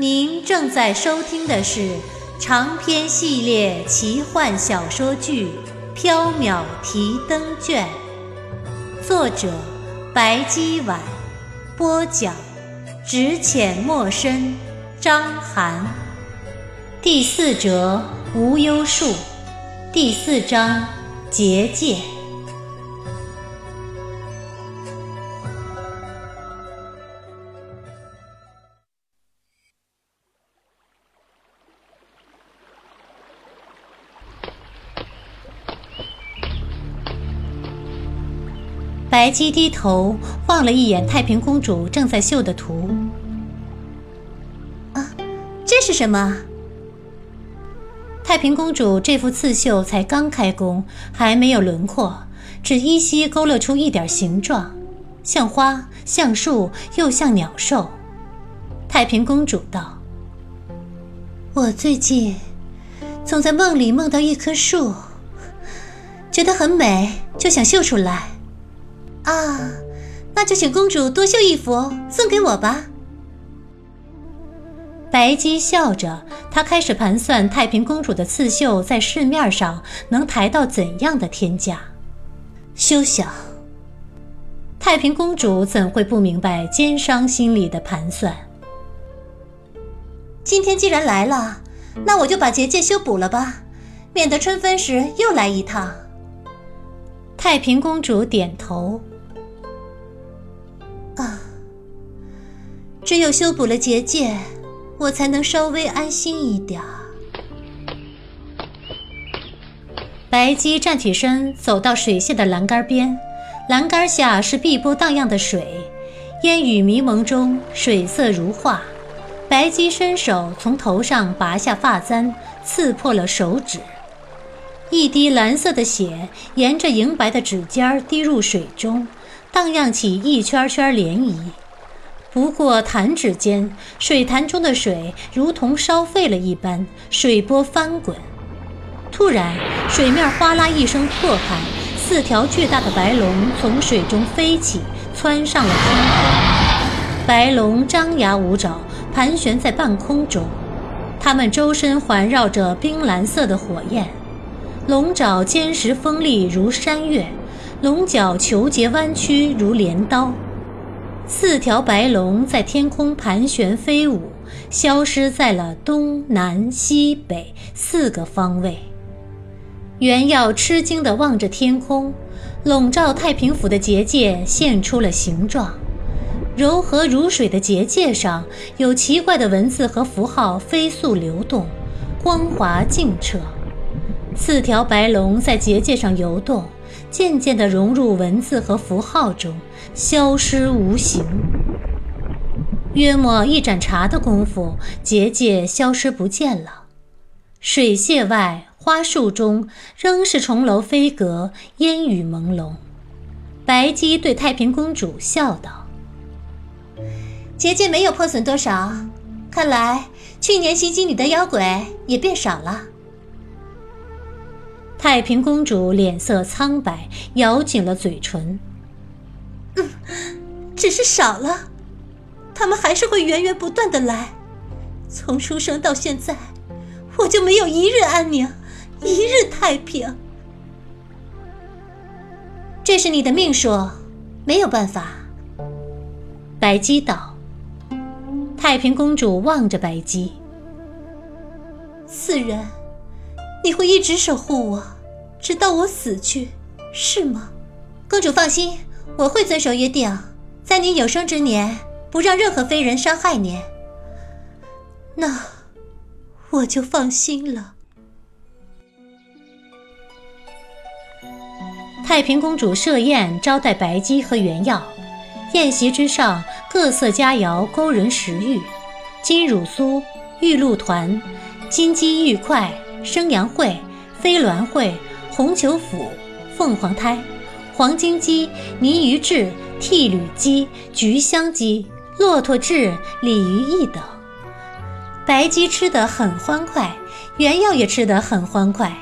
您正在收听的是长篇系列奇幻小说剧《缥缈提灯卷》，作者白姬婉，播讲只浅墨深，张涵，第四折无忧树，第四章结界。白姬低头望了一眼太平公主正在绣的图。啊，这是什么？太平公主这幅刺绣才刚开工，还没有轮廓，只依稀勾勒出一点形状，像花，像树，又像鸟兽。太平公主道：“我最近总在梦里梦到一棵树，觉得很美，就想绣出来。”啊，那就请公主多绣一幅送给我吧。白姬笑着，她开始盘算太平公主的刺绣在市面上能抬到怎样的天价。休想！太平公主怎会不明白奸商心里的盘算？今天既然来了，那我就把结界修补了吧，免得春分时又来一趟。太平公主点头。只有修补了结界，我才能稍微安心一点。白姬站起身，走到水榭的栏杆边，栏杆下是碧波荡漾的水，烟雨迷蒙中，水色如画。白姬伸手从头上拔下发簪，刺破了手指，一滴蓝色的血沿着莹白的指尖滴入水中。荡漾起一圈圈涟漪，不过弹指间，水潭中的水如同烧沸了一般，水波翻滚。突然，水面哗啦一声破开，四条巨大的白龙从水中飞起，窜上了天空。白龙张牙舞爪，盘旋在半空中，它们周身环绕着冰蓝色的火焰，龙爪坚实锋利如山岳。龙角球结弯曲如镰刀，四条白龙在天空盘旋飞舞，消失在了东南西北四个方位。袁耀吃惊地望着天空，笼罩太平府的结界现出了形状。柔和如水的结界上有奇怪的文字和符号飞速流动，光滑净澈。四条白龙在结界上游动。渐渐地融入文字和符号中，消失无形。约莫一盏茶的功夫，结界消失不见了。水榭外，花树中，仍是重楼飞阁，烟雨朦胧。白姬对太平公主笑道：“结界没有破损多少，看来去年袭击你的妖鬼也变少了。”太平公主脸色苍白，咬紧了嘴唇。嗯，只是少了，他们还是会源源不断的来。从出生到现在，我就没有一日安宁，一日太平。这是你的命数，没有办法。白姬道。太平公主望着白姬。此人。你会一直守护我，直到我死去，是吗？公主放心，我会遵守约定，在你有生之年不让任何非人伤害你。那我就放心了。太平公主设宴招待白姬和原耀，宴席之上各色佳肴勾人食欲，金乳酥、玉露团。金鸡玉块、生阳会、飞鸾会、红球府、凤凰胎、黄金鸡、泥鱼雉、替吕鸡、菊香鸡、骆驼雉、鲤鱼翼等。白鸡吃得很欢快，原药也吃得很欢快。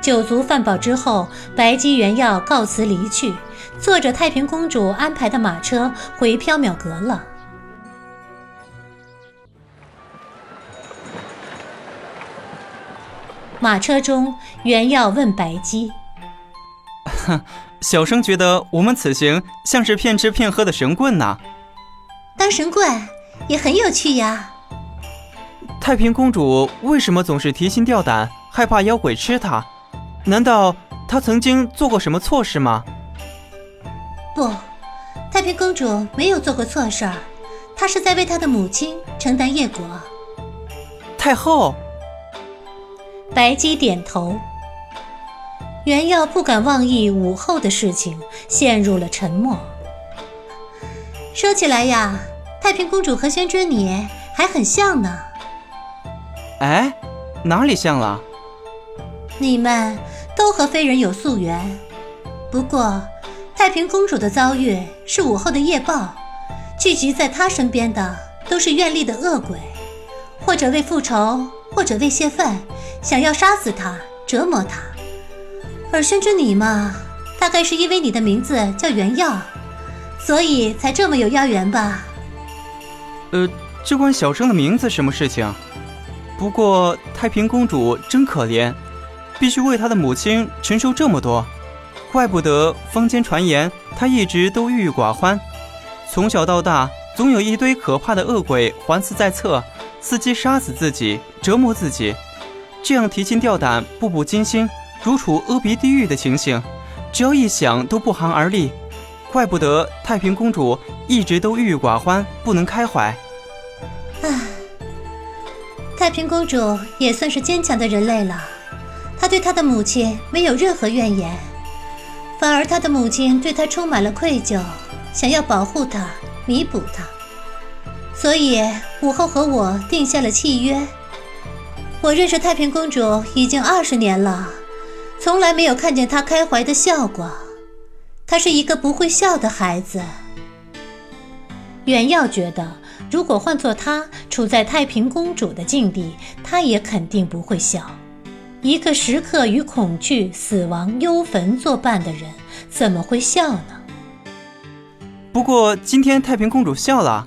酒足饭饱之后，白鸡原药告辞离去，坐着太平公主安排的马车回缥缈阁了。马车中，原耀问白姬：“哼，小生觉得我们此行像是骗吃骗喝的神棍呐。当神棍也很有趣呀。太平公主为什么总是提心吊胆，害怕妖鬼吃她？难道她曾经做过什么错事吗？不，太平公主没有做过错事儿，她是在为她的母亲承担业果。太后。”白姬点头。原耀不敢妄议武后的事情，陷入了沉默。说起来呀，太平公主和宣之你还很像呢。哎，哪里像了？你们都和非人有宿缘，不过太平公主的遭遇是武后的夜报，聚集在她身边的都是怨力的恶鬼，或者为复仇。或者为泄愤，想要杀死他，折磨他。而宣之你嘛，大概是因为你的名字叫原耀，所以才这么有妖缘吧？呃，这关小生的名字什么事情？不过太平公主真可怜，必须为她的母亲承受这么多，怪不得坊间传言她一直都郁郁寡欢，从小到大总有一堆可怕的恶鬼环伺在侧。伺机杀死自己，折磨自己，这样提心吊胆、步步惊心，如处阿鼻地狱的情形，只要一想都不寒而栗。怪不得太平公主一直都郁郁寡欢，不能开怀。唉，太平公主也算是坚强的人类了，她对她的母亲没有任何怨言，反而她的母亲对她充满了愧疚，想要保护她，弥补她。所以武后和我定下了契约。我认识太平公主已经二十年了，从来没有看见她开怀的笑过。她是一个不会笑的孩子。袁耀觉得，如果换做他处在太平公主的境地，他也肯定不会笑。一个时刻与恐惧、死亡、幽坟作伴的人，怎么会笑呢？不过今天太平公主笑了。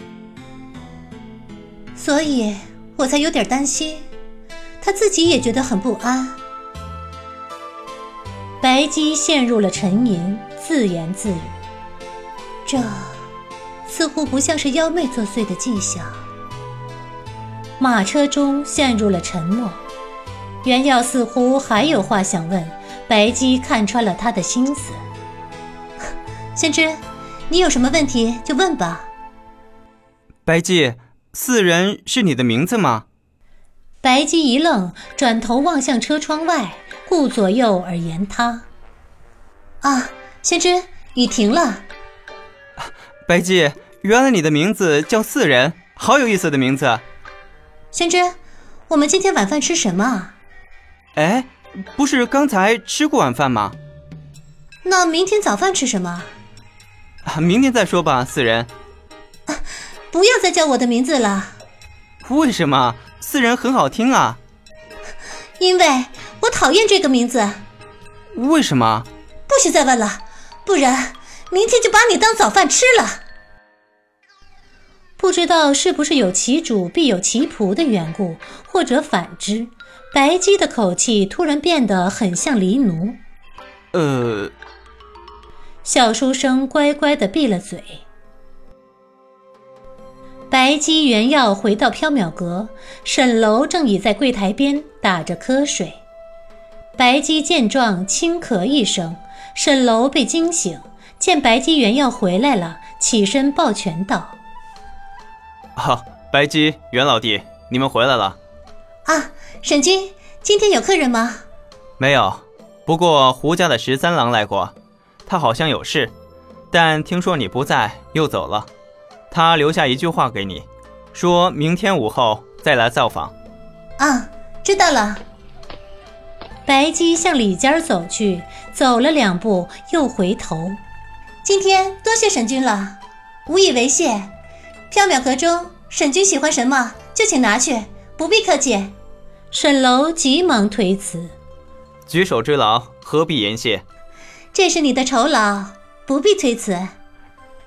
所以我才有点担心，他自己也觉得很不安。白姬陷入了沉吟，自言自语：“这似乎不像是妖媚作祟的迹象。”马车中陷入了沉默，袁耀似乎还有话想问，白姬看穿了他的心思：“ 先知，你有什么问题就问吧。”白姬。四人是你的名字吗？白姬一愣，转头望向车窗外，顾左右而言他。啊，先知，雨停了。白姬，原来你的名字叫四人，好有意思的名字。先知，我们今天晚饭吃什么？哎，不是刚才吃过晚饭吗？那明天早饭吃什么？啊，明天再说吧，四人。不要再叫我的名字了。为什么？四人很好听啊。因为我讨厌这个名字。为什么？不许再问了，不然明天就把你当早饭吃了。不知道是不是有其主必有其仆的缘故，或者反之，白姬的口气突然变得很像黎奴。呃。小书生乖乖的闭了嘴。白姬原要回到缥缈阁，沈楼正倚在柜台边打着瞌睡。白姬见状，轻咳一声，沈楼被惊醒，见白姬原要回来了，起身抱拳道：“啊，白姬袁老弟，你们回来了。啊，沈君，今天有客人吗？没有，不过胡家的十三郎来过，他好像有事，但听说你不在，又走了。”他留下一句话给你，说明天午后再来造访。啊，知道了。白姬向里间走去，走了两步又回头。今天多谢沈君了，无以为谢。缥缈阁中，沈君喜欢什么就请拿去，不必客气。沈楼急忙推辞，举手之劳，何必言谢？这是你的酬劳，不必推辞。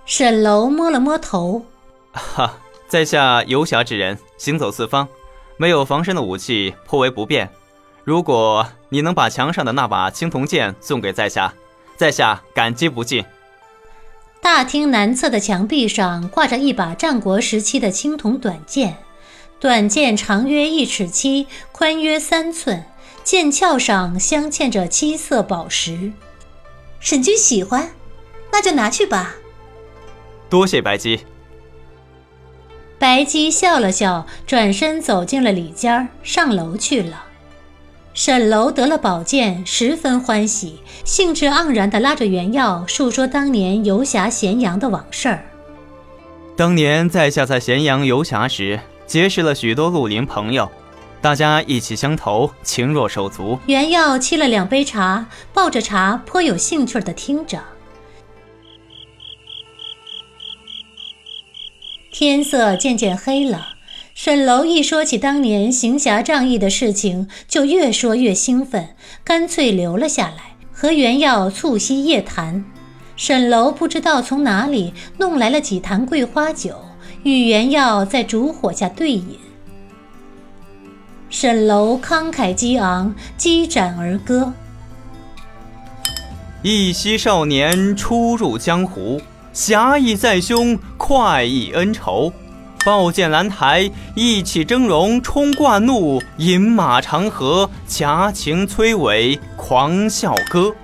沈楼摸了摸头，哈，在下游侠之人，行走四方，没有防身的武器，颇为不便。如果你能把墙上的那把青铜剑送给在下，在下感激不尽。大厅南侧的墙壁上挂着一把战国时期的青铜短剑，短剑长约一尺七，宽约三寸，剑鞘上镶嵌着七色宝石。沈君喜欢，那就拿去吧。多谢白姬。白姬笑了笑，转身走进了里间，上楼去了。沈楼得了宝剑，十分欢喜，兴致盎然地拉着袁耀述说当年游侠咸阳的往事儿。当年在下在咸阳游侠时，结识了许多绿林朋友，大家意气相投，情若手足。袁耀沏了两杯茶，抱着茶，颇有兴趣地听着。天色渐渐黑了。沈楼一说起当年行侠仗义的事情，就越说越兴奋，干脆留了下来，和袁耀促膝夜谈。沈楼不知道从哪里弄来了几坛桂花酒，与袁耀在烛火下对饮。沈楼慷慨激昂，激斩而歌：“一夕少年初入江湖，侠义在胸，快意恩仇。”抱剑兰台，意气峥嵘冲冠怒；饮马长河，侠情摧尾狂笑歌。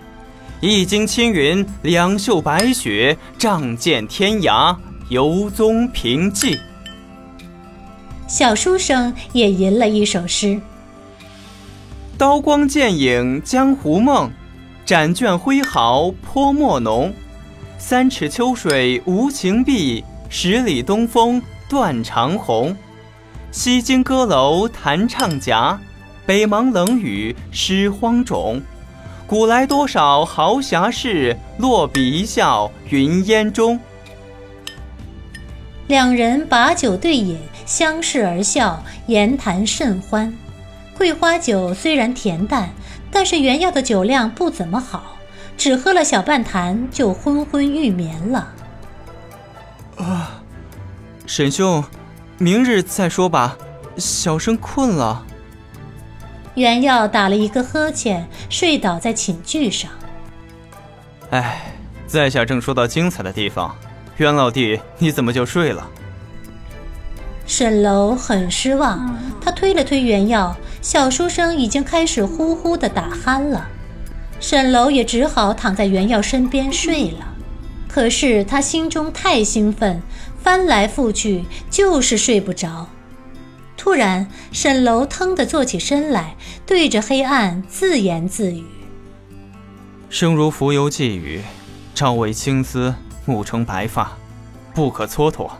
一经青云，两袖白雪，仗剑天涯，游踪平记。小书生也吟了一首诗：刀光剑影江湖梦，展卷挥毫泼墨浓。三尺秋水无情碧，十里东风。断长虹，西京歌楼弹唱夹，北邙冷雨湿荒冢。古来多少豪侠事，落笔一笑云烟中。两人把酒对饮，相视而笑，言谈甚欢。桂花酒虽然恬淡，但是原药的酒量不怎么好，只喝了小半坛就昏昏欲眠了。啊。沈兄，明日再说吧，小生困了。袁耀打了一个呵欠，睡倒在寝具上。哎，在下正说到精彩的地方，袁老弟你怎么就睡了？沈楼很失望，他推了推袁耀，小书生已经开始呼呼的打鼾了。沈楼也只好躺在袁耀身边睡了。可是他心中太兴奋。翻来覆去就是睡不着。突然，沈楼腾地坐起身来，对着黑暗自言自语：“生如浮游寄语，朝为青丝，暮成白发，不可蹉跎。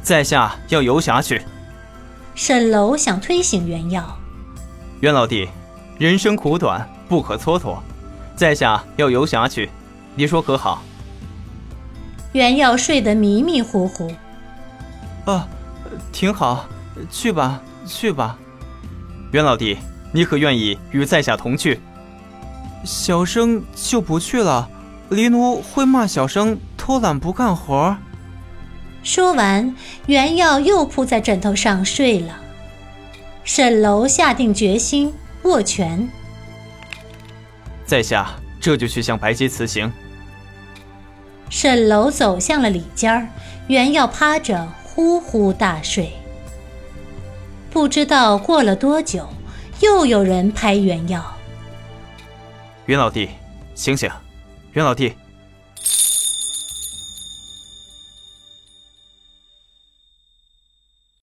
在下要游侠去。”沈楼想推醒袁耀：“袁老弟，人生苦短，不可蹉跎。在下要游侠去，你说可好？”袁耀睡得迷迷糊糊。啊，挺好，去吧，去吧。袁老弟，你可愿意与在下同去？小生就不去了，黎奴会骂小生偷懒不干活。说完，袁耀又扑在枕头上睡了。沈楼下定决心，握拳。在下这就去向白姬辞行。沈楼走向了里间儿，袁耀趴着呼呼大睡。不知道过了多久，又有人拍袁耀：“袁老弟，醒醒！袁老弟，